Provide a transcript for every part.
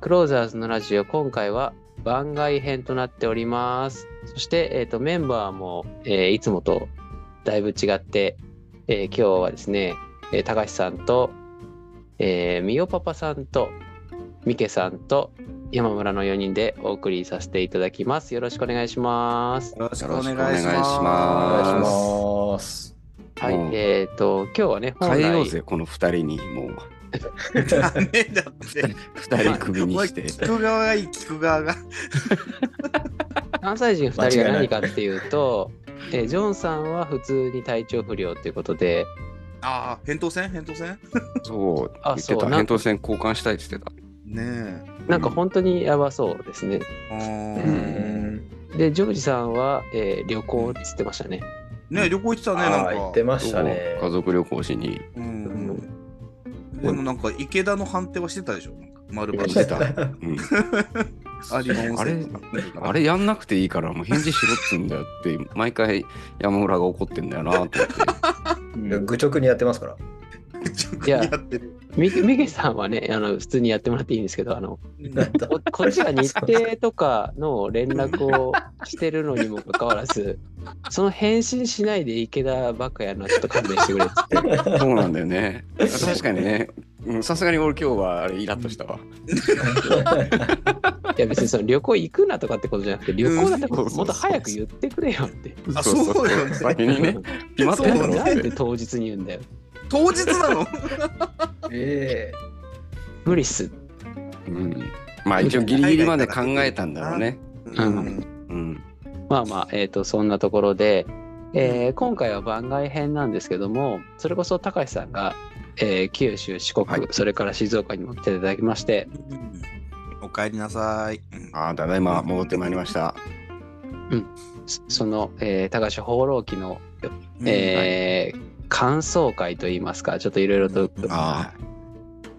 クローザーズのラジオ、今回は番外編となっております。そして、えっ、と、メンバーも、えーいつもとだいぶ違って、えー今日はですね、えー高橋さんと、えー、みおパパさんと、みけさんと、山村の4人でお送りさせていただきます。よろしくお願いします。よろしくお願いしまます。はいえっ、と、今日はね、変えようぜ、この二人に。もう、ダメだって。二人首にして。聞く側がいい、聞く側が。関西人2人が何かっていうと、えージョンさんは普通に体調不良ということで、ああ、扁桃腺？扁桃腺？そう、あ言ってた。そうなん扁桃腺交換したいって言ってた。ねなんか本当にやばそうですね。え。あうーで、ジョージさんは、えー旅行っつってましたね。ねえ旅行行ってたね、あなんか。あ言ってましたね。家族旅行しに。うんでもなんか池田の判定はしてたでしょ？丸バしてた。うん、あれあれやんなくていいから、もう返事しろっつうんだよって、毎回山村が怒ってんだよなと思って。うん愚直にやってますから。いややってる。みみげさんはね、あの普通にやってもらっていいんですけど、あのここっちが日程とかの連絡をしてるのにもかかわらず、その返信しないで池田ばっかやるのはちょっと勘弁してくれっつって。そうなんだよね。確かにね。うんさすがに俺今日はあれイラッとしたわ。いや別にその旅行行くなとかってことじゃなくて、旅行だってうんそうそうそうもっと早く言ってくれよって。あそうよね先にね、決まってんだろなんでって。当日に言うんだよ。当日なの？え無理っす。うん、まあ一応ギリギリまで考えたんだろうね。うんうん。まあまあ、えっ、と、そんなところで、えー今回は番外編なんですけども、それこそ高橋さんが、えー九州、四国、はいそれから静岡にも来ていただきまして、おかえりなさい。うんああ、ただいま戻ってまいりました。そその、えー高橋放浪記の、えー感想会といいますか、ちょっといろいろとあ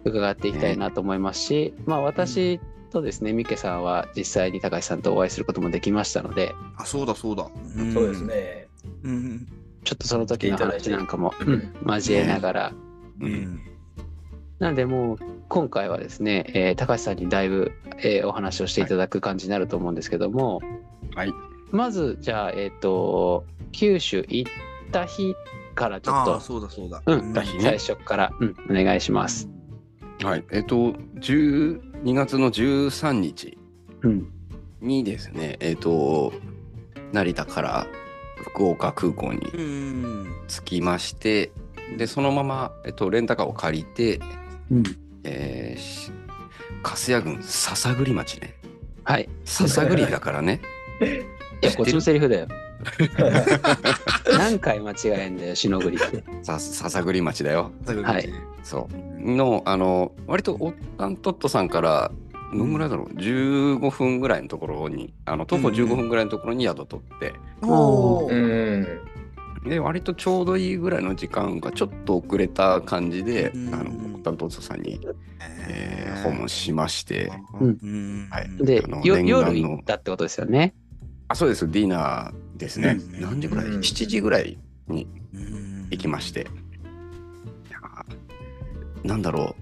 伺っていきたいなと思いますし、まあ私とですね、ミケさんは実際に高橋さんとお会いすることもできましたので、あ、そうだそうだ。えそうです。ね。うん。ちょっとその時の話なんかも、うん交えながら、う。うんん。なのでもう今回はですね、えー高橋さんにだいぶ、えーお話をしていただく感じになると思うんですけども、はい。まずじゃあ、えっ、と、九州行った日からちょっああ、と、そうだそうだ。うん最初から、うん、お願いします。はい。えっと、12月の13日うん。にですね、えっと、成田から福岡空港にうん。着きまして、で、そのまま、えっと、レンタカーを借りて、うん、えーし粕谷郡篠栗町ね。はい。篠栗だからね。いや、こっちのセリフだよ。何回間違えんだよ、しのぐりって。さ篠栗町だよ。はい。そう。の、あの、割とオッタントットさんから、どんぐらいだろう、15分ぐらいのところに、あの徒歩15分ぐらいのところに宿取って、おうーん。で、割とちょうどいいぐらいの時間がちょっと遅れた感じで、うんあの、オッタントットさんに、えー訪問しまして、うんはいで夜行ったってことですよね。あ、そうです、ディナーですね。うん何時ぐらい？うん ?7 時ぐらいにうん行きまして。いやーなんだろ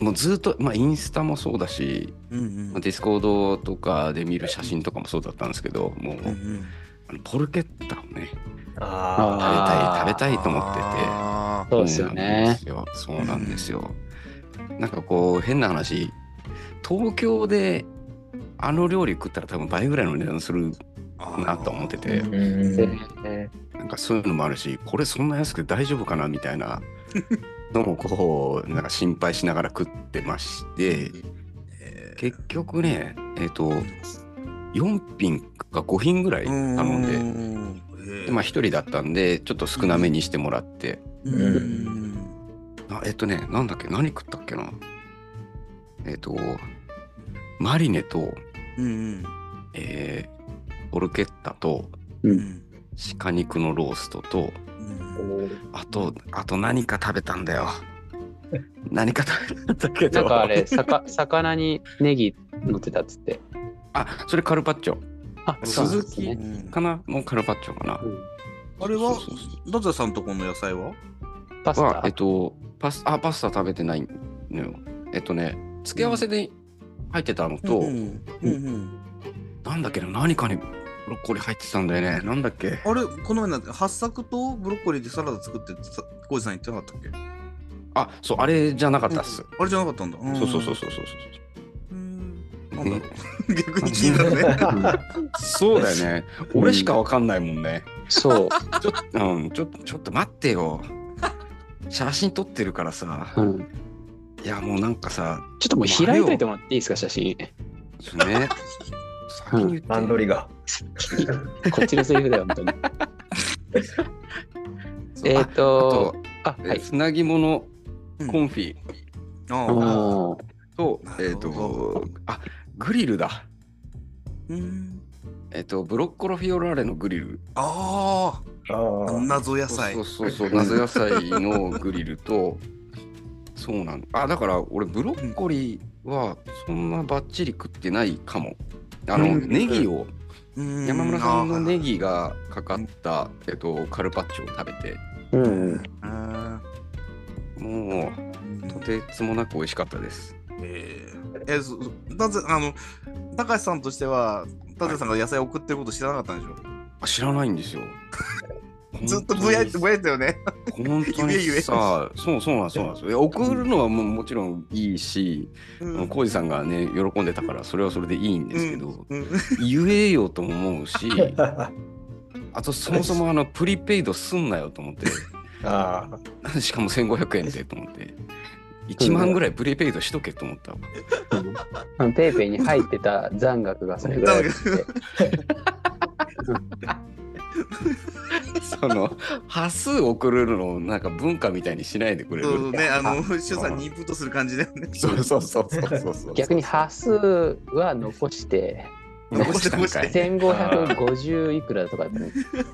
う。もうずっと、まあ、インスタもそうだし、うんうんまあディスコードとかで見る写真とかもそうだったんですけど、もう、うんうんあのポルケッタをね、あ食べたい、食べたいと思ってて。あそうですよね。そうなんですよ。そうなんですよ。なんかこう、変な話、東京であの料理食ったら多分倍ぐらいの値段するーなと思ってて。なんかそういうのもあるし、これそんな安くて大丈夫かなみたいな のもこう、なんか心配しながら食ってまして、え結局ね、えっ、と、4品か5品ぐらいー頼んで、うん。でまあ1人だったんで、ちょっと少なめにしてもらって、えっ、とね、なんだっけ、何食ったっけな。えっ、と、マリネと、うん。えーポルケッタと、ううんん鹿肉のローストと、うんあと、あと何か食べたんだよ。何か食べたんだけど。なんかあれ、さか 魚にネギ乗ってたっつって。あ、それカルパッチョ。あ、鈴ね。うんかな？のカルパッチョかな。うんあれはダザさんとこの野菜は？パスタ？はえっと、パスあパスタ食べてないのよ。えっとね、付け合わせで入ってたのと、うんうんうんなんだっけな、何かにブロッコリー入ってたんだよね。なんだっけ？あれ、この前なんて、八作とブロッコリーでサラダ作ってってさ、コウジさん言ってなかったっけ？あ、そう、あれじゃなかったっす。あれじゃなかったんだ。そうそうそうそうそうそう。うん。なんだろう。逆に気になるね。そうだよね。俺しかわかんないもんね。そう。ちょっと、うん、ちょっと、ちょっと待ってよ。写真撮ってるからさ。うん、いや、もうなんかさ、ちょっともう開いといてもらっていいですか、写真。ね。先に言って。段取りが。こっちのセリフだよ、本当に。えっあと、あ、えはい。つなぎ物コンフィと、えっ、と、あ、グリルだ。うん。えっ、と、ブロッコロフィオラーレのグリル。あああ。あ。謎野菜そう。そうそう、謎野菜のグリルと、そうなんあ、だから俺、ブロッコリーはそんなバッチリ食ってないかも。あの、うんネギを、うん山村さんのネ。あギがかかった、えっと、カルパッチョを食べて、うん。もーう、とてつもなく美味しかったです。えーえ、そだぜ、あの、高橋さんとしては、達也さんが野菜を送ってること知らなかったんでしょ、あ知らないんですよ。ずっとぼやいてぼやいてたよね。本当にさ、そうそうなんそうなんですよ。送るのはももちろんいいし、うん浩二さんがね、喜んでたから、それはそれでいいんですけど、うん言えよとも思うし、あとそもそもあのプリペイドすんなよと思っ ああ。て、しかも1500円でと思って、1万ぐらいプリペイドしとけと思ったわ。うんペイペイに入ってた残額がそれぐらいだって。その、端数送るのをなんか文化みたいにしないでくれる。そうね、あの、シュウさんにインプットする感じだよね。そうそうそうそうそうそう。逆に端数は残して、残したんかい。1550いくらとかだったね。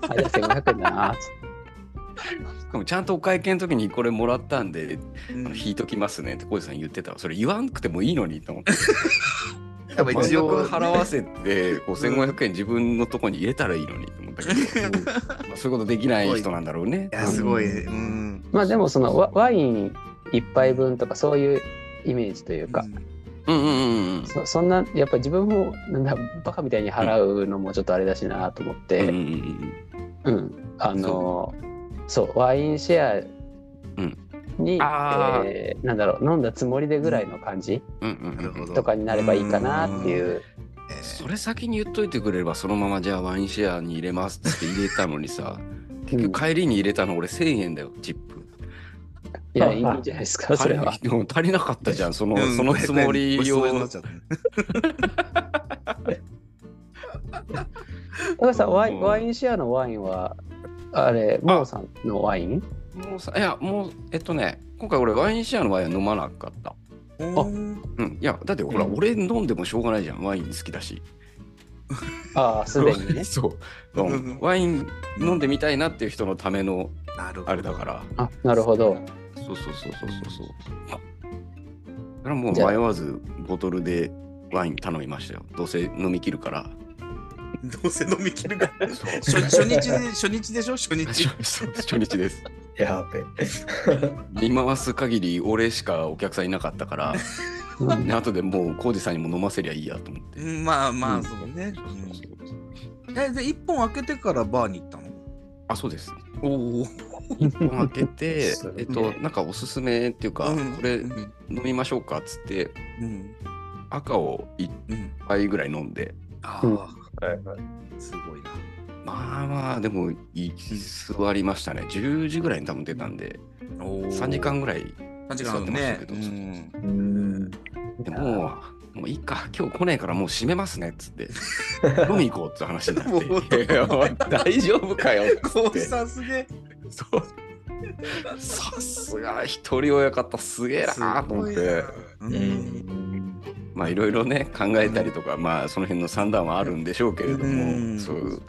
あ、じゃあ1500円だな。つってしかもちゃんとお会計の時にこれもらったんで、うん引いときますねって浩二さん言ってたわそれ言わんくてもいいのにと思って。やっぱ満額一応、払わせてこう1500円自分のとこに入れたらいいのにと思ったけど、まあそういうことできない人なんだろうね。い。や、すごい。うん。まあでもそのワワイン一杯分とかそういうイメージというか、うん。うんうんうん。そそんなやっぱ自分もなんだバカみたいに払うのもちょっとあれだしなと思って、うんううんん。うん。あのそう。ワインシェアうんに、えーなんだろう飲んだつもりでぐらいの感じうんうんうんうん。なるほど。とかになればいいかなっていう。えーそれ先に言っといてくれればそのままじゃあワインシェアに入れますって入れたのにさ 結局帰りに入れたの俺1000円だよチップ。いやいいんじゃないですかそれは。足りでも足りなかったじゃんその,、うん。そのつもりを。高橋 さんワイうんンワインシェアのワインはあれモーさんのワイン？もうさいやもうえっとね今回俺ワインシェアのワインは飲まなかった。うんうん。いやだってほら、うん。俺飲んでもしょうがないじゃん。ワイン好きだし。ああすでにね。そう、う。うん。ん、ワイン飲んでみたいなっていう人のためのなるほど。あれだから。あなるほど。そうそうそうそうそう。そうだからもう迷わずボトルでワイン頼みましたよ。どうせ飲み切るからどうせ飲み切るか初初日で、初日でしょ？初日。そう初日です。やべ。見回す限り俺しかお客さんいなかったからうん。で後でもう浩二さんにも飲ませりゃいいやと思って。うんまあまあ、うん。そうね。そうん。え、で、一本開けてからバーに行ったの？あそうです。おお。一本開けてえっとなんかおすすめっていうか、うん。これうん。飲みましょうかっつってうん。赤を1うん。杯ぐらい飲んで。あうんあ、すごいな。まあまあでも居座りましたね10時ぐらいに多分出たんでお3時間ぐらい3時間座ってましたねけ。どうんうん。でもうもういいか今日来ねえからもう閉めますねっつって飲み行こうって話になって もういやいや大丈夫かよっつこうってさすげえ。そうさすが一人親方すげえなと思って。ううんん。まあいろいろね考えたりとか、まあその辺の算段はあるんでしょうけれども、うん。そういう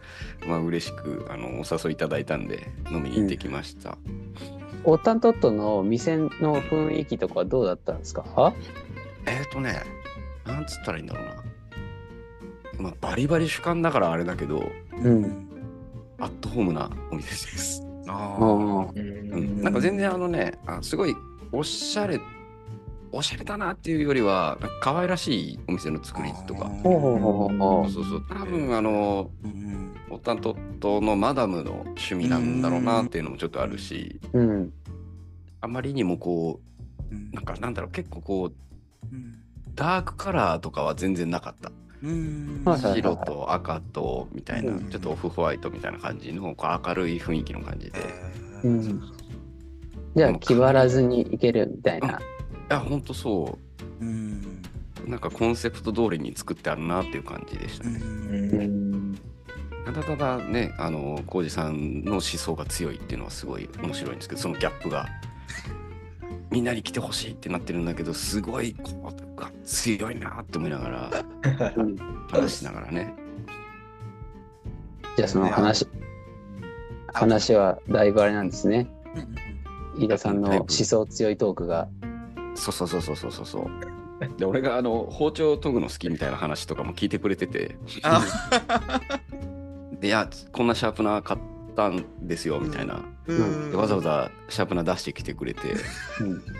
まあ嬉しくあのお誘いいただいたんで飲みに行ってきました、オッタントットの店の雰囲気とかはどうだったんですか？えっ、ー、とねなんつったらいいんだろうな。まあバリバリ主観だからあれだけどうん。アットホームなお店です、ああ。うんうん、なんか全然あのねあすごいおしゃれおしゃれだなっていうよりは可愛らしいお店の作りとか。そうそう多分あのう。んオタントットのマダムの趣味なんだろうなっていうのもちょっとあるしうん。あまりにもこううなんかなんだろう結構こううんダークカラーとかは全然なかった。白と赤とみたいなうん。ちょっとオフホワイトみたいな感じのこう明るい雰囲気の感じで。じゃあ、気張らずにいけるみたいな。やほんとそうんうなんかコンセプト通りに作ってあるなっていう感じでしたね。うんうん。ただただね、あの、浩二さんの思想が強いっていうのはすごい面白いんですけど、そのギャップが。みんなに来てほしいってなってるんだけど、すごいこうが強いなって思いながら、話しながらね。じゃあ、その話、話はだいぶあれなんですね。飯田さんの思想強いトークが。そうそうそうそうそうそう。そう。で、俺があの包丁研ぐの好きみたいな話とかも聞いてくれてて、あ。でいや、こんなシャープナー買ったんですよみたいな。うん。でわざわざシャープナー出してきてくれて、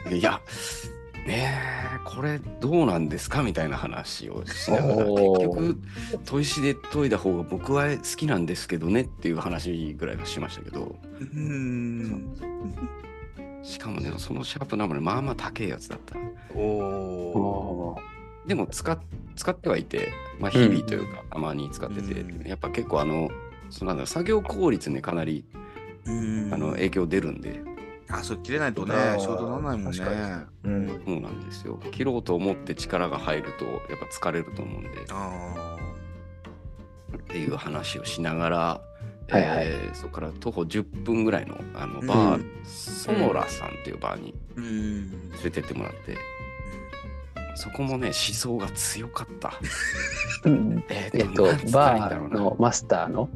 うん。いや、ねえ、これどうなんですかみたいな話をしながら、結局、砥石で研いだ方が僕は好きなんですけどねっていう話ぐらいはしましたけど、うんしかもね、そのシャープナーもね、まあまあ高いやつだった。おでも使っ使ってはいて、まあ、日々というか、たまに使ってて、うん。やっぱ結構あの、そのなんだろう作業効率にかなりうん。あの影響出るんで、あそれ切れないとね仕事ならないもんね。うん。そうなんですよ。切ろうと思って力が入ると、やっぱ疲れると思うんで、あっていう話をしながら、はいはいえーそこから徒歩10分ぐらいのあのうんバー、ソノラさんっていうバーに連れてってもらって、そこもね、思想が強かった。うんええっとなんつ、ったらいいんバーのマスターの？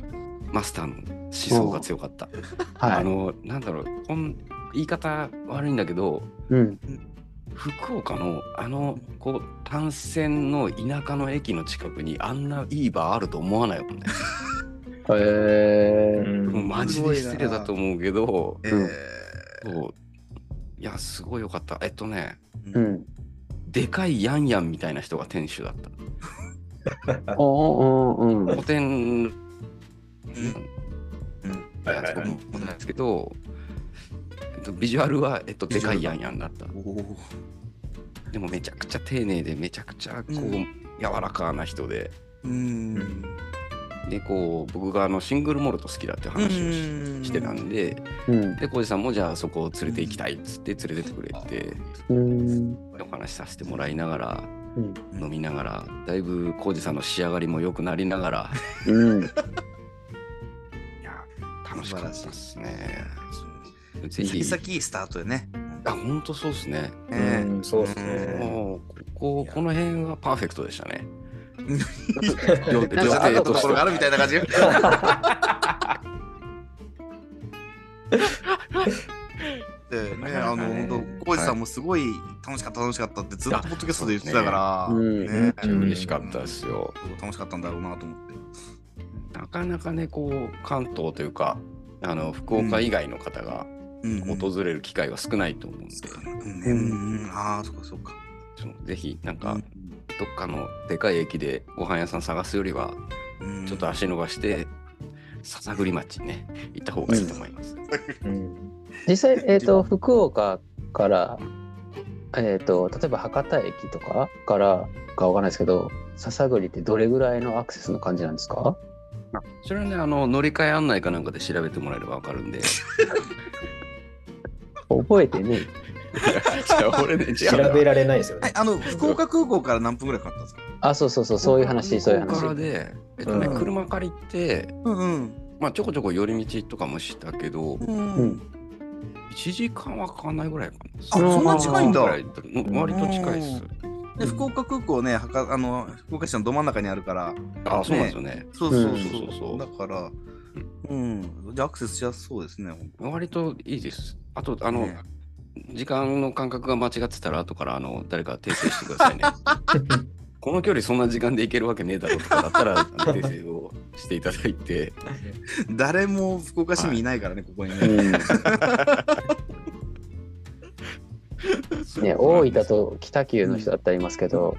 マスターの思想が強かった。はい。あの、なんだろう、こん言い方悪いんだけど、うん。福岡のあのこう単線の田舎の駅の近くにあんないいバーあると思わないもんね。へえ。もうマジで失礼だと思うけど、えうんそういや、すごいよかった。えっとね、ーうん。でかいヤンヤンみたいな人が店主だった。おうん。古典、うんやつ僕もないですけど、えっと、ビジュアルは、えっと、でかいヤンヤンだった。おおでもめちゃくちゃ丁寧で、めちゃくちゃこう、うん柔らかな人で、うんで、こう、僕があのシングルモルト好きだって話をししてたんで、うん。で、浩二さんもじゃあそこを連れて行きたいっつって連れてってくれて、うん。お話しさせてもらいながら、うん。飲みながら、だいぶ浩二さんの仕上がりも良くなりながら、うん。いや、楽しかったですね。ぜひ幸、先いいスタートでねあ、本当そうですね。ねうんそうっすねもう、ここ、この辺はパーフェクトでしたね。なんかあったところがあるみたいな感じでね、あの、ね本当、浩二さんもすごい楽しかった、楽しかったってずっとポッドキャストで言ってたから、うんね。うん嬉しかったですよ。楽しかったんだろうなと思って。なかなかね、こう、関東というか、あの、福岡以外の方が訪れる機会は少ないと思うんで、うんああ、そっかそっか。ぜひ、なんか、うんどっかのでかい駅でご飯屋さん探すよりは、うんちょっと足伸ばして、篠栗町にね、行った方がいいと思います。うん。実際、えっ、と、福岡から、えっ、と、例えば博多駅とかからかわかんないですけど、篠栗ってどれぐらいのアクセスの感じなんですか？それはね、あの、乗り換え案内かなんかで調べてもらえればわかるんで。覚えてね俺ね、調べられないですよね。はい、あの、福岡空港から何分ぐらいかかったんですか？あ、そうそうそう、そういう話、そういうここから話。で、えっとね、うん車借りて、うんうん。まあ、ちょこちょこ寄り道とかもしたけど、うんうん1時間はかかんないぐらいかな。あそんな近いんだ割と近いです。で、福岡空港ね、はかあの福岡市のど真ん中にあるから、あ、そうなんですよね。そうそうそううんそうそうそうだから、うん、じゃあアクセスしやすそうですね。本割といいです。あと、あの、ね時間の感覚が間違ってたら、後からあの誰か訂正してくださいね。この距離そんな時間で行けるわけねえだろとかだったら、あの訂正をしていただいて。当誰も福岡市民いないからね、ここにね。うん。ね、大分と北九の人だったらいますけど、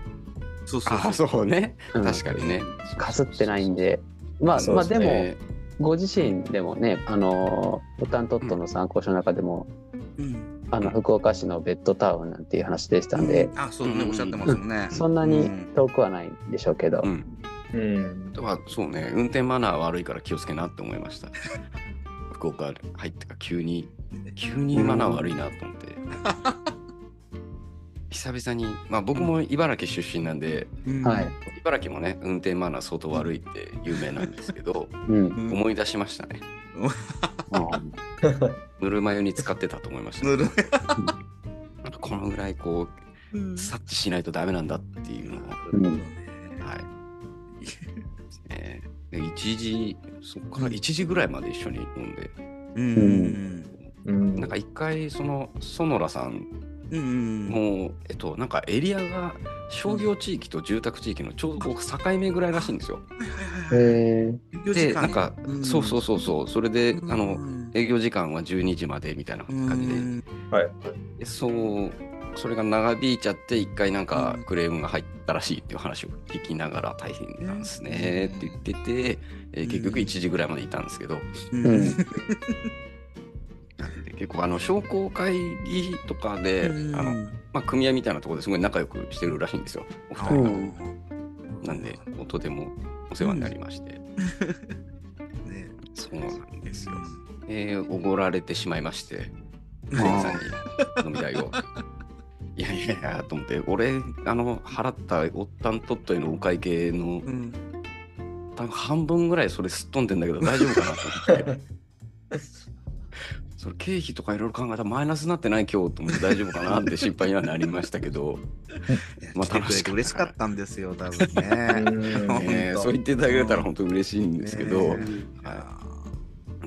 そうそうあそう。そうね、うん確かにね。かすってないんで、まあ、そうまあでも、ねご自身でもね、あの、ボタントットの参考書の中でも、うんあの、福岡市のベッドタウンなんていう話でしたんで、あ、そうね、おっしゃってますもんね。そんなに遠くはないんでしょうけど、うん。うん。とはそうね、運転マナー悪いから気をつけなって思いました。福岡入ってから急に、急にマナー悪いなと思って。久々に、まあ僕も茨城出身なんで、うんはい。茨城もね、運転マナー相当悪いって有名なんですけど、うん。うん思い出しましたね。ぬるま湯に使ってたと思いました。ぬるなんかこのぐらいこう、察知しないとダメなんだっていうのを、うんはい。えーで1時、そこから1時ぐらいまで一緒に飲んで、うんうん。なんか一回、その、園良さんうんうんも、えっと、なんかエリアが商業地域と住宅地域のちょうど境目ぐらいらしいんですよ。へえで、なんか、そうそうそうそう、それで、あの、の営業時間は12時までみたいな感じで、はい。でそう、それが長引いちゃって、一回なんかクレームが入ったらしいっていう話を聞きながら大変なんですねって言ってて、えー結局1時ぐらいまでいたんですけど、なんで結構あの商工会議とかで、うんあのまあ、組合みたいなところですごい仲良くしてるらしいんですよ、お二人が。うんなんで、とてもお世話になりまして、ねそうなんですよ。えー、おごられてしまいまして、店員さんに飲み代を。いやいやいや、と思って、俺、あの、払ったおったんとっといのお会計の、うん多分半分ぐらいそれすっ飛んでんだけど、大丈夫かなと思って。それ経費とかいろいろ考えたらマイナスになってない今日と思って大丈夫かなって心配にはなりましたけど、まあ来てく嬉しかったんですよ、多分ね。ねそう言っていただけたら本当嬉しいんですけど、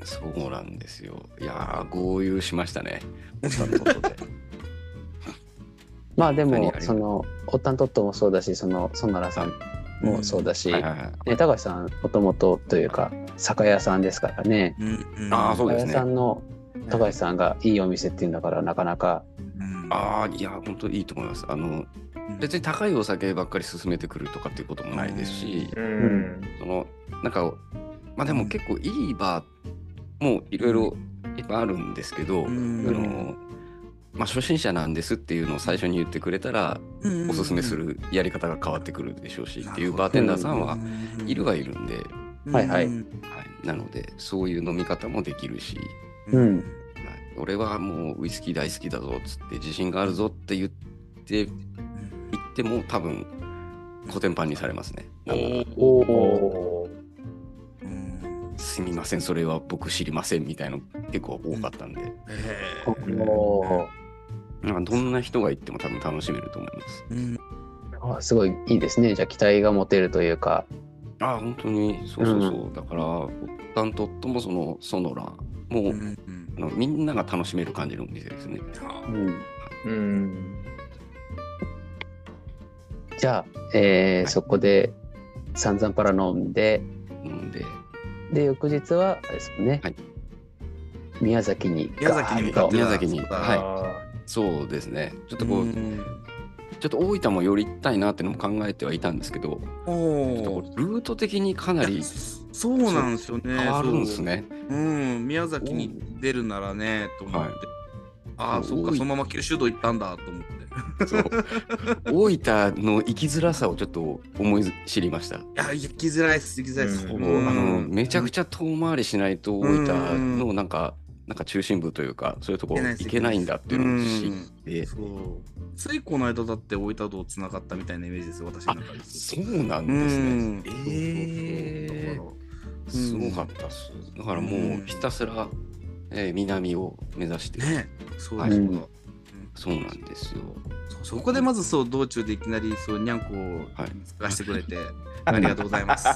そうなんですよ。いやー、豪遊しましたね。おっさんとことで。まあでもそのオッタントットもそうだしそのソナラさんもそうだし、はいはいはい。ね、高橋さんもともとというか酒屋さんですからね。うんうん。あーそうですね。酒屋さんの高橋さんがいいお店っていうんだからなかなか。うん。ああ、いや、本当いいと思います。あの、別に高いお酒ばっかり勧めてくるとかっていうこともないですし、うん。その、なんか、まあでも結構いいバーもいろいろいっぱいあるんですけど、うん。あの、まあ初心者なんですっていうのを最初に言ってくれたら、おすすめするやり方が変わってくるでしょうしっていうバーテンダーさんはいるはいるんで、はいはい。うん。はい、なのでそういう飲み方もできるし、うん。はい、俺はもうウイスキー大好きだぞっつって自信があるぞって言って言っても多分コテンパンにされますね。おおすみませんそれは僕知りませんみたいなの結構多かったんで、へおなんかどんな人が行っても多分楽しめると思います。ーうん。あすごいいいですね。じゃあ期待が持てるというか。ああ本当に。そうそうそう、だからおったんとっともそのソノラもう、うんうん。あのみんなが楽しめる感じのお店ですね。うん。うん。じゃあ、えーはい。そこで散々パラ飲んで。なんで。で翌日はあれですもんね、はい。宮崎に宮崎にそうだはい。あそうですね。ちょっとこう、んちょっと大分も寄りたいなってのも考えてはいたんですけど、おルート的にかなりそうなんですよね。変わるんですね。そう。うん、宮崎に出るならね、と思って。はいああ、そっか、そのまま九州道行ったんだと思って。大分の生きづらさをちょっと思い知りました。いや、行きづらいっす、行きづらいっす。うんあのめちゃくちちゃ遠回りしないと大分のなんか、なんか中心部というかそういうところ行けないんだっていうのを知って、そう。ついこの間だって大分道つながったみたいなイメージですよ、私の中で。そうなんうですね。ん。えー、すごかったっす。だからもうひたすら、えー南を目指して、ねそうだ、はいそうだ。そうなんですよ。そこでまずそう道中でいきなりそうにゃんこをはい探してくれて、ありがとうございます。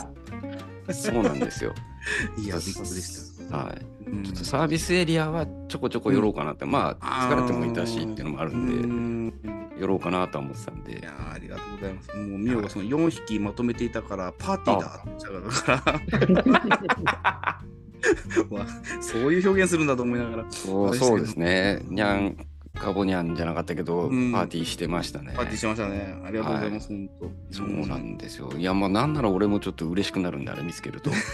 そうなんですよ。いや、びっくりした。はい。うんちょっとサービスエリアはちょこちょこ寄ろうかなって、まあ疲れてもいたしっていうのもあるんで、ん寄ろうかなとは思ってたんいでや、ーありがとうございます。もうミオがその4匹まとめていたから、パーティーだって言っちゃうから。まあそういう表現するんだと思いながら。そうそうですね。にゃんカボニャンじゃなかったけど、うんパーティーしてましたね。パーティーしましたね。ありがとうございます、本当。そうなんですよ。いや、まあ、なんなら俺もちょっと嬉しくなるんで、あれ見つけると。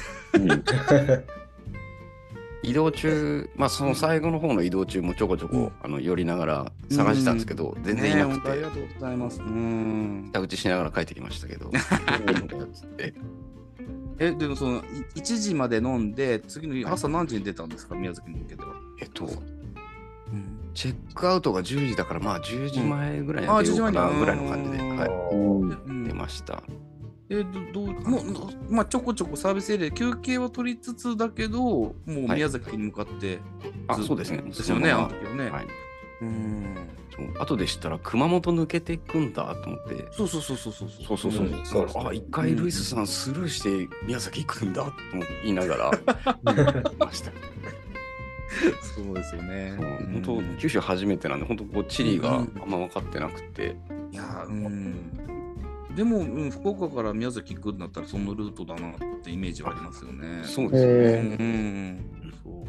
移動中、まあ、その最後の方の移動中もちょこちょこ、あの寄りながら探してたんですけど、全然いなくて。ねあり、がとうございます。うん。下打ちしながら帰ってきましたけど、え、でもその、い1時まで飲んで、次の日朝何時に出たんですか、宮崎に向けては。えっと、うん。チェックアウトが10時だから、まあ10時前ぐらいに出ようかな10時前にぐらいの感じで、うんはうんい、出ました。えどどうもうまあちょこちょこサービスエリアで休憩は取りつつだけどもうはい。宮崎に向かってあ、ずっとそうですね。ですよねあの時はね、はい。うん。そう。後で知ったら熊本抜けていくんだと思って。そうそうそうそうそう。そうそうそう。うんそうですね。あ、一回ルイスさんスルーして宮崎行くんだと言いながらい ました。そうですよね。そう。うん。本当九州初めてなんで本当こう地理があんま分かってなくて、いやうんでも、うん、福岡から宮崎行くんだったらそのルートだなってイメージはありますよねそうですよね。うんえうんそう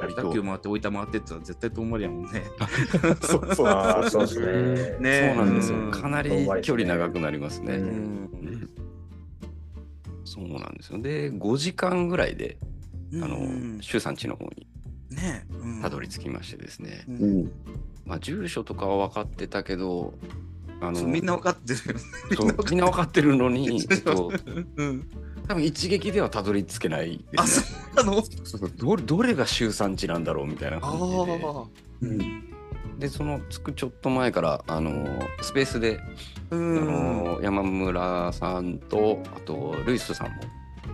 割と北九回って大分回ってって言ったら絶対遠回りやもんね そうそうそうですね。ねそうなんですよ。うんかなり距離長くなりますね。ううんうんそうなんですよ。で、5時間ぐらいで、あのうん、周さん家の方にねうんたどり着きましてですね。ううんん。まあ、住所とかは分かってたけど、あのみんな分かってるよねみんな分かってるのに、えっと、うん多分一撃ではたどり着けないであ、すそね。うなの？どれどれが周産地なんだろうみたいな感じで。あうん。で、その着くちょっと前から、あのスペースで、あ。の山村さんと、あと、ルイスさん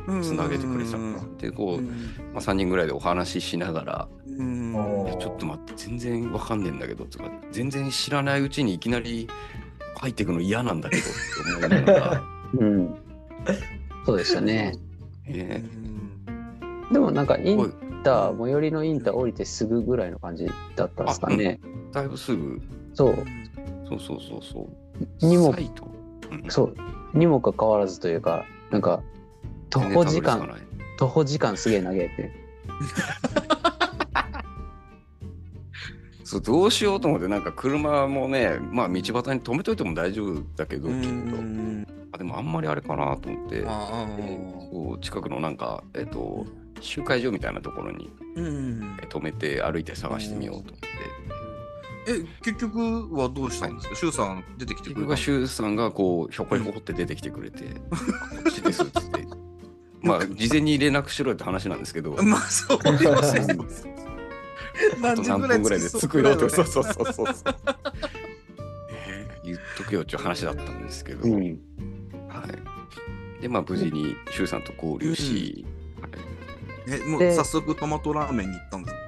もんつなげてくれてたから。で、こう、まあ、3人ぐらいでお話ししながら、ちょっと待って、全然わかんねえんだけど、とか、全然知らないうちにいきなり入っていくの嫌なんだけどって思いながら、うん。そうでしたね。えでもなんかインター、最寄りのインター降りてすぐぐらいの感じだったんですかね。だいぶすぐ、そう。そうそうそうそう。にもうんそう。にもかかわらずというか、なんか、徒歩時間、徒歩時間すげえ長えって。そうどうしようと思ってなんか車もねまあ道端に止めといても大丈夫だけど、きっと。あでもあんまりあれかなと思って。そう近くのなんかえっ、と集会所みたいなところにうんえ止めて歩いて探してみようと思って。え結局はどうしたんですか？シュウさん出てきて結くれた局は周さんがこうひょこひょこって出てきてくれて、こっちですって。まあ事前に連絡しろよって話なんですけど。まあそうですね あと何分ぐらいで着くよってそうそうそうそう 言っとけよっていう話だったんですけど、うん。はい。で、まあ、無事に周さんと合流し、はいえもうで早速トマトラーメンに行ったんですか？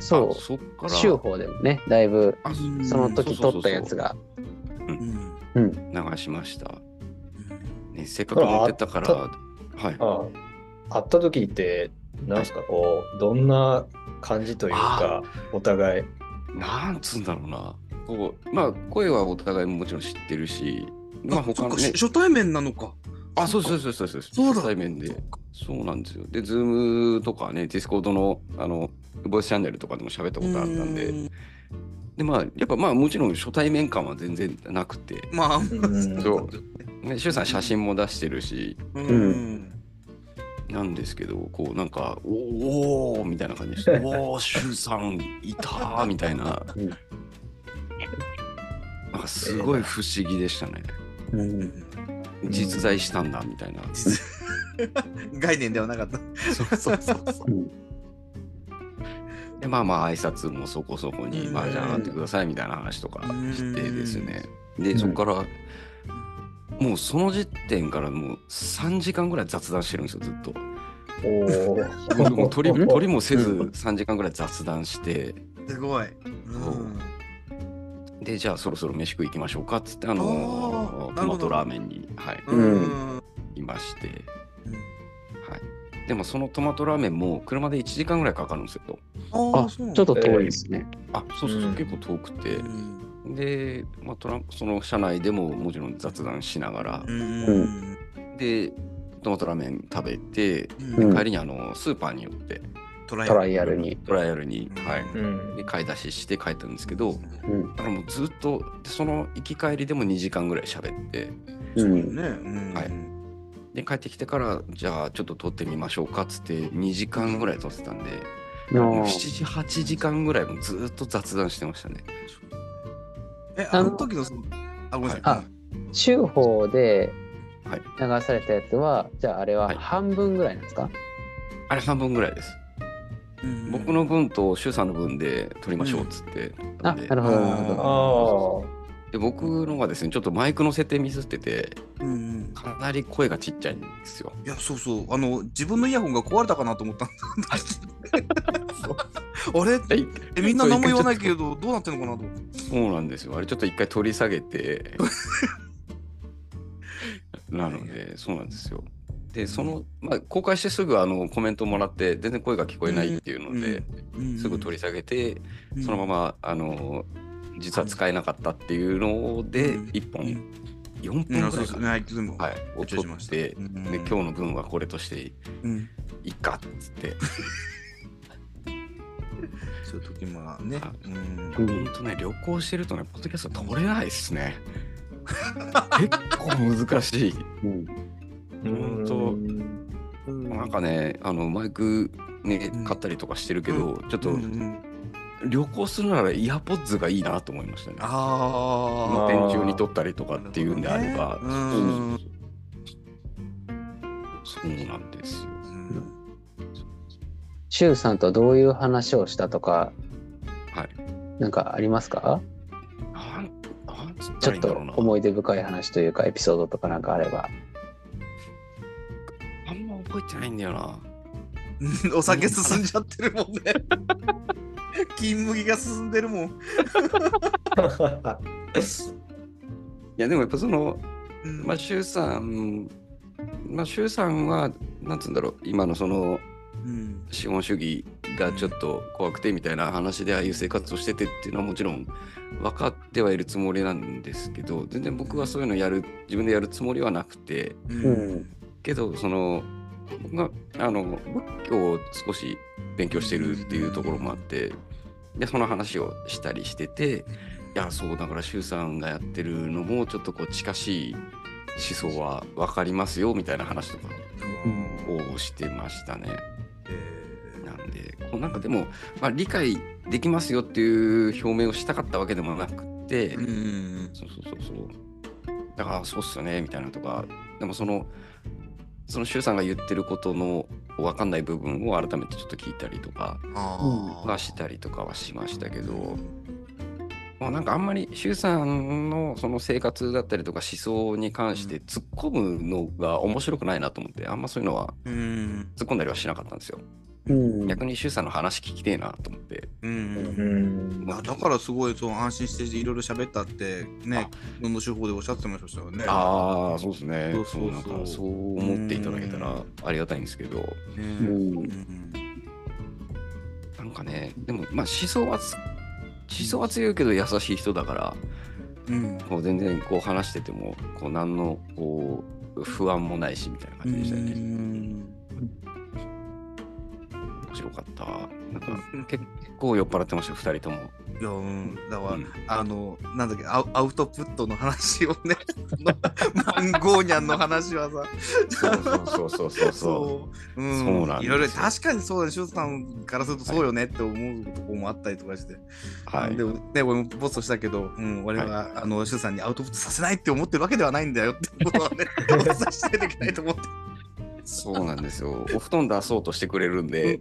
そあそっかう。ら、州法でもね、だいぶあその時取ったやつが。うん流しました。ね、せっかく持ってったから、あはい。あ会った時って、なんすか、こう、どんな感じというか、お互い。なんつうんだろうな。こう、まあ、声はお互いももちろん知ってるし、まあ、他のね、初対面なのか。あ、そうそうそうそうそう、そうだ。初対面で。そうなんですよ。で、ズームとかね、ディスコードの、あの、ボイスチャンネルとかでも喋ったことあったんで、うん。で、まあ、やっぱまあ、もちろん初対面感は全然なくて、まあ。ん。そう。ね、シュウさん写真も出してるし、うんなんですけど、こうなんか、おーおーみたいな感じでして、おー、シュウさんいたーみたいな、うんなんかすごい不思議でしたね。うん。実在したんだみたいな。実概念ではなかったそうそうそうそううん。で、まあまあ、挨拶もそこそこに、うん。まあ、じゃあ上がってくださいみたいな話とかしてですね。で、ん。そこから、もうその時点からもう3時間ぐらい雑談してるんですよ、ずっと。おお。もう取り 取りもせず3時間ぐらい雑談して、すごい。で、じゃあそろそろ飯食い行きましょうかっつって、あのトマトラーメンに、はい、うん。いまして、はい。でもそのトマトラーメンも車で1時間ぐらいかかるんですよ。あ、ちょっと遠いですね。あ、そうそうそう、うん。結構遠くて。う。んで、まあ、トラその車内でももちろん雑談しながらう、んで、トマトラーメン食べて、うんうん帰りにあのスーパーに寄って、トラトライアルに。トライアルに、はい。うん。で買い出しして帰ったんですけど、うん。だからもうずっとその行き帰りでも2時間ぐらい喋ってうん。はいで帰ってきてからじゃあちょっと撮ってみましょうかっつって2時間ぐらい撮ってたんで、の7時8時間ぐらいもずっと雑談してましたねえ、あの時のその、あ、ごめんなさい。あ週報ではい流されたやつは、じゃああれははい半分ぐらいなんですか、あれ半分ぐらいです、うん僕の分と周さんの分で撮りましょうっつってあ、なるほど、なるほど。ああ。で僕のがですねちょっとマイクの設定ミスっててうんうんかなり声がちっちゃいんですよいや、そうそう。あの、自分のイヤホンが壊れたかなと思ったんだ。あれ？え、みんな何も言わないけど、どうなってんのかなと。そうなんですよ。あれちょっと一回取り下げて。なので、そうなんですよ。で、その、まあ、公開してすぐあのコメントもらって、全然声が聞こえないっていうので、すぐ取り下げて、そのまま、あの、実は使えなかったっていうのでうん、1本、うん。4うん、分ぐらいかな。はい、を取って、うん。で、今日の分はこれとしてうん。いいかっつって、そういう時もねあ。うん。うん本当ね、旅行してるとね、ポッドキャスト取れないですね。結構難しい。うん。本当なんかね、あのマイクねうん、買ったりとかしてるけど、ちょっと旅行するならイヤポッズがいいなと思いましたね。あ運転中に撮ったりとかっていうんであれば、シュウさんとどういう話をしたとか、はい。なんかありますか？なんなんつっちょっとたらいいんだろうな。思い出深い話というか、エピソードとかなんかあれば。あんま覚えてないんだよな。お酒進んじゃってるもんね。金麦が進んでるもん。いやでもやっぱその、うんまあ、周さん、まあ、周さんは、なんつうんだろう、今のそのうん資本主義がちょっと怖くてみたいな話でああいう生活をしててっていうのはもちろん分かってはいるつもりなんですけど全然僕はそういうのやる自分でやるつもりはなくてうんけどその僕があの仏教を少し勉強してるっていうところもあってでその話をしたりしてていやそうだから周さんがやってるのもちょっとこう近しい思想は分かりますよみたいな話とかをしてましたね。えなんかでも、まあ、理解できますよっていう表明をしたかったわけでもなくて、ーうんそうそうそうそう。だから、そうっすよね、みたいなとか、でもその、その周さんが言ってることの分かんない部分を改めてちょっと聞いたりとかはしたりとかはしましたけど、まあ、なんかあんまり周さんのその生活だったりとか思想に関して突っ込むのが面白くないなと思って、あんまそういうのはうん突っ込んだりはしなかったんですよ。うん。逆に周さんの話聞きてえなと思って。ううんん。あだからすごいそう安心していろいろ喋ったってね、どの手法でおっしゃってましたよね。ああ、そうですね。そうそうそうなんかそう思っていただけたらありがたいんですけど、ねうんうんなんかね、でもまあ思想はつ、思想は強いけど優しい人だから、うんこう全然こう話してても、こう何のこう不安もないしみたいな感じでしたよね。面白かった。なんか結構酔っ払ってました、二人とも。いや、うん、だから、うんあの、なんだっけ、アウアウトプットの話をね、マンゴーニャンの話はさ、そうそうそうそうそう。そう、うん、そうなんいろいろ確かにそうだね、シさんからするとそうよねって思うとこもあったりとかして、はいで。もね、俺もポストしたけど、うん、俺は、あの、シュウさんにアウトプットさせないって思ってるわけではないんだよってことはね、お伝えしないといけないと思って。そうなんですよ。お布団出そうとしてくれるんで、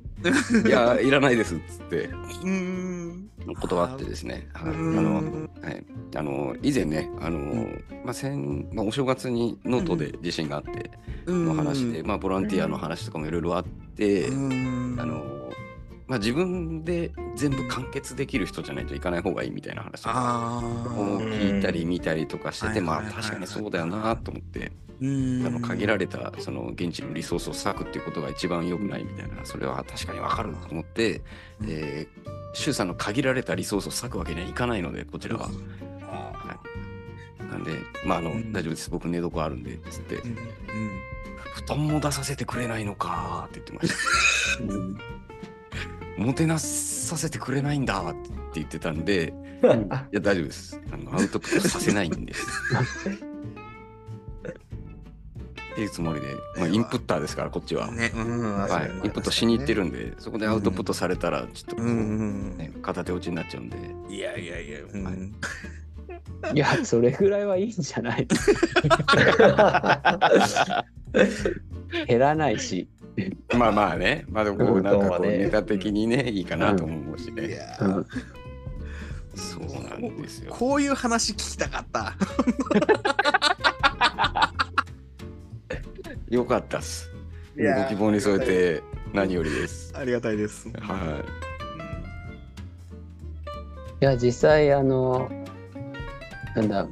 いや、いらないですっつって。うん。断ってですね。はい、あうん。の、はい、あの以前ね、あの、まあ、先、まあ、お正月にノートで地震があっての話で、まあ、ボランティアの話とかもいろいろあって、うん、あの、まあ、自分で全部完結できる人じゃないといかない方がいいみたいな話をー。聞いたり見たりとかしてて、まあ確かにそうだよなと思って、うんあの限られたその現地のリソースを割くっていうことが一番良くないみたいなそれは確かにわかると思って、うん。えー、周さんの限られたリソースを割くわけにはいかないのでこちらは。なんで、まああの、うん。大丈夫です。僕寝床あるんでつって、うん。うん布団も出させてくれないのかーって言ってました。もてなさせてくれないんだって言ってたんで、いや、大丈夫です。あのアウトプットさせないんです。っていうつもりで、まあ、インプッターですから、こっちは。ね、うん、はい、インプットしに行ってるんで、そこでアウトプットされたら、ちょっとこう、うんうんね、片手落ちになっちゃうんで、うん。いやいやい。や、うん。は いいや、それぐらいはいいんじゃない？減らないし。まあまあね、まあでもこううんなんかこう、ネタ的にね、いいかなと思うしいね。うん。そうなんですよ。こういう話聞きたかった。よかったっす。いやーご希望に添えて何よりです。ありがたいです。はいや、実際、あの、なんだ、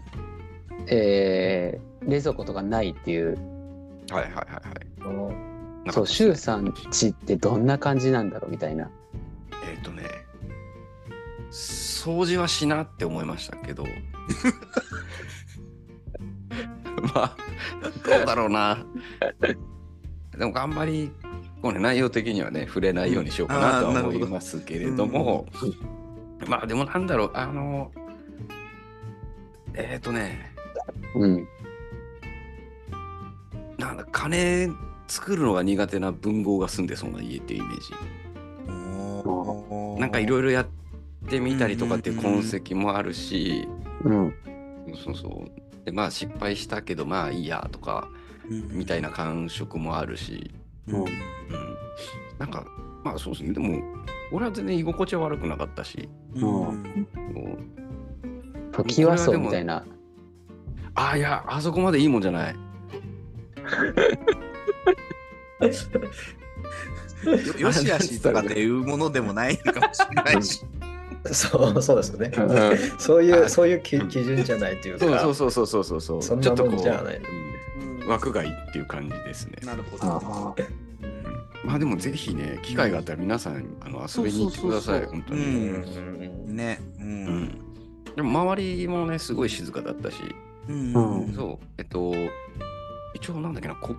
えー冷蔵庫とかないっていう、い。はいはいはいはい。そう、シュウさんちってどんな感じなんだろうみたいな。えっ、とね、掃除はしなって思いましたけど、まあ、どうだろうな。でも、あんまり、こうね、内容的にはね、触れないようにしようかなとは思いますけれども、まあ、でもなんだろう、あの、えっ、とね、うん。なんだ、金作るのが苦手な文豪が住んでそうな家っていうイメージ。なんかいろいろやってみたりとかっていう痕跡もあるし、うん。そうそう。で、まあ失敗したけど、まあいいやとか、みたいな感触もあるし、うんうん。なんか、まあそうですね。でも、俺は全然居心地は悪くなかったし、うんこう時はそうみたいな。ああ、いや、あそこまでいいもんじゃない。よよしあしとかっていうものでもないかもしれないし。そうそうですよね。うん。そういう、はい。そういう基基準じゃないというか、そうそうそうそうそうそう。そんなちょっとこう、もんじゃないうん。枠外っていう感じですね。なるほあど。あまあでもぜひね、機会があったら皆さんあの遊びに行ってください、そうそうそうそう。本当に。うん。ね。う。うん。んでも周りもね、すごい静かだったし、うん。うん。そう、えっと、一応なんだっけな、こ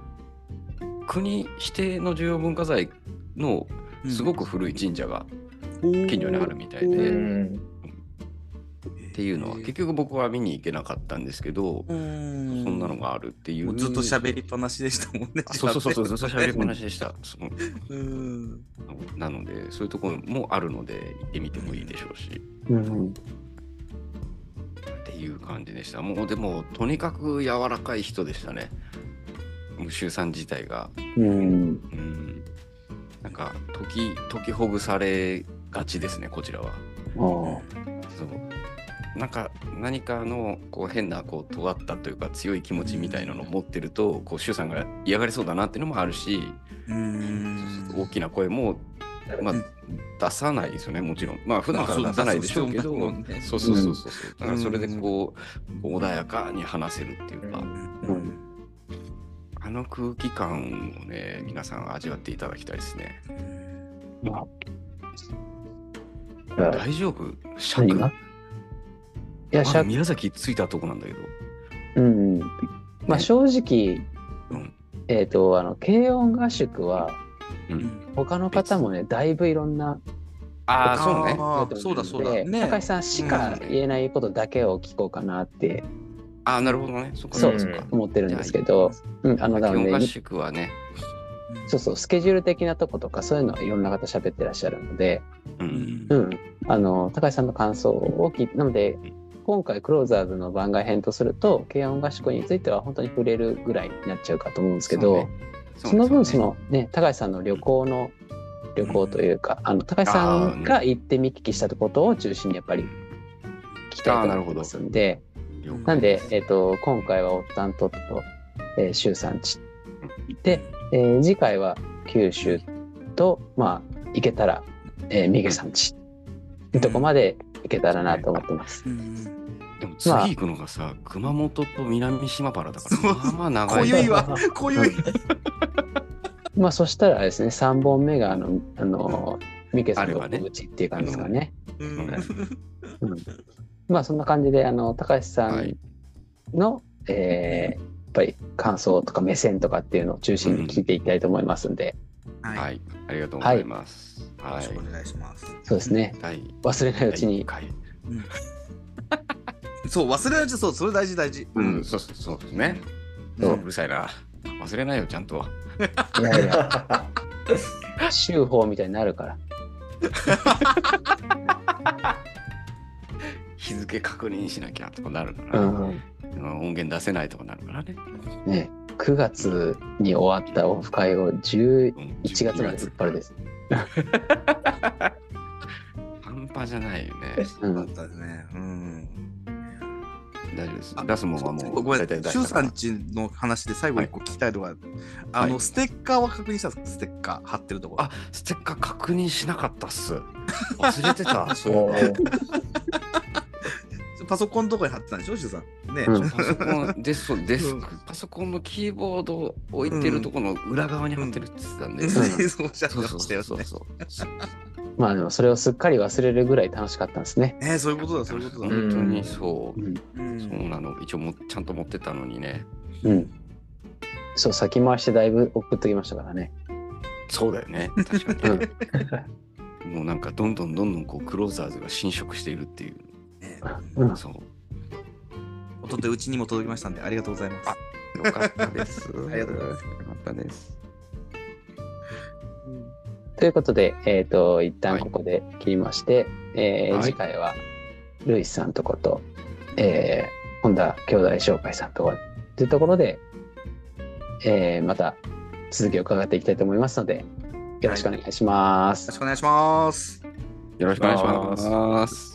国指定の重要文化財のすごく古い神社が近所にあるみたいで、っうんていうのは、結局僕は見に行けなかったんですけど、そそんなのがあるっていう。ずっと喋りっぱなしでしたもんね。あそうそうそうそう、ずっと喋りっぱなしでした。そううん。なので、そういうところもあるので、行ってみてもいいでしょうし。うん。っていう感じでした。もうでも、とにかく柔らかい人でしたね。無臭さん自体が。うん。うん。なんか、解き、解きほぐされがちですね、こちらは。おそう。なんか、何かの、こう、変な、こう、尖ったというか、強い気持ちみたいなのを持ってると、こう、周さんが嫌がりそうだなっていうのもあるし、うん。大きな声も、まあうん、出さないですよね、もちろん。まあ、普段からまあ出さないでしょうけど、そうそうそうそうそう。だからそれでこう、穏やかに話せるっていうか、うんあの空気感をね、皆さん味わっていただきたいですね。まあ大丈夫？尺何が？いや、宮崎着いたとこなんだけど。うん。まあ正直、うん。えっ、と、あの、軽音合宿は、うん。他の方もね、だいぶいろんなああ、そうね。あーそうだそうだ。でね。高橋さんしか言えないことだけを聞こうかなってああ、なるほどね。そっかそうか。思ってるんですけど、うん、あの、なので合、宿はね。そうそう、スケジュール的なとことか、そういうのはいろんな方喋ってらっしゃるので、う。うんんう。ん、あの、高橋さんの感想を聞いて、なので、今回、クローザーズの番外編とすると、軽音合宿については本当に触れるぐらいになっちゃうかと思うんですけど、そその分、そのね、高橋さんの旅行の、旅行というか、あの、高橋さんが行って見聞きしたことを中心にやっぱり聞きたいと思いますんで、なんで、えっ、と、今回はオッタントットと、えー、周産地。で、えー次回は九州と、まあ、行けたら、えー、三毛さんち。ってとこまで行けたらなと思ってます。うんでも次行くのがさ、熊本と南島原だから、そうまあまあ長い。濃ゆいわ。こういう。まあ、そしたらですね、3本目が、あの、あの、三毛さんのお家っていう感じですかね。うんうんまあ、そんな感じで、あの、高橋さんはいの、えぱり感想とか目線とかっていうのを中心に聞いていきたいと思いますんで、はい。はい、ありがとうございます。はい。よろしくお願いします。そうですね。第忘れないうちに。第一回そう、忘れないうち、そう、それ大事大事。うん、そうそうそうですね。うううるさいな。忘れないよ、ちゃんと。いやいや、週報みたいになるから。日付確認しなきゃとかなるかうら、ん。うん音源出せないとかなるからね。ね、9月に終わったオフ会を11うん月まで引っ張るです。半端じゃないよね。うん。だったですね。うん。大丈夫ですあ。出すもんはもうごめん大体、出シュウしたからさんちの話で最後一個聞きたいのが、あの、はいステッカーは確認したんですか？ステッカー貼ってるところ。あ、ステッカー確認しなかったっす。忘れてた。そうパソコンのとこに貼ってたんでしょシュウさん。ね。うんパソコンデスクデスク、うんパソコンのキーボードを置いてるところの裏側に貼ってるって言ってたんで。ねそうおっしゃってそうそうましたよね。そうそう。まあでもそれをすっかり忘れるぐらい楽しかったんですね。ねそういうことだ、そういうことだ。本当にそうそうなの。一応もちゃんと持ってたのにね。うん。そう、先回してだいぶ送っときましたからね。そうだよね。確かうん。に。もうなんかどんどんどんどんこうクローザーズが侵食しているっていう。ねうんそう。おとというちにも届きましたんで、ありがとうございます。あよかったです。ありがとうございますよかったです。ということで、えっ、と、一旦ここで切りまして、えーはい次回は、ルイスさんとこと、えー、本田兄弟紹介さんとかというところで、えーまた続きを伺っていきたいと思いますので、よろしくお願いします。よろしくお願いします。よろしくお願いします。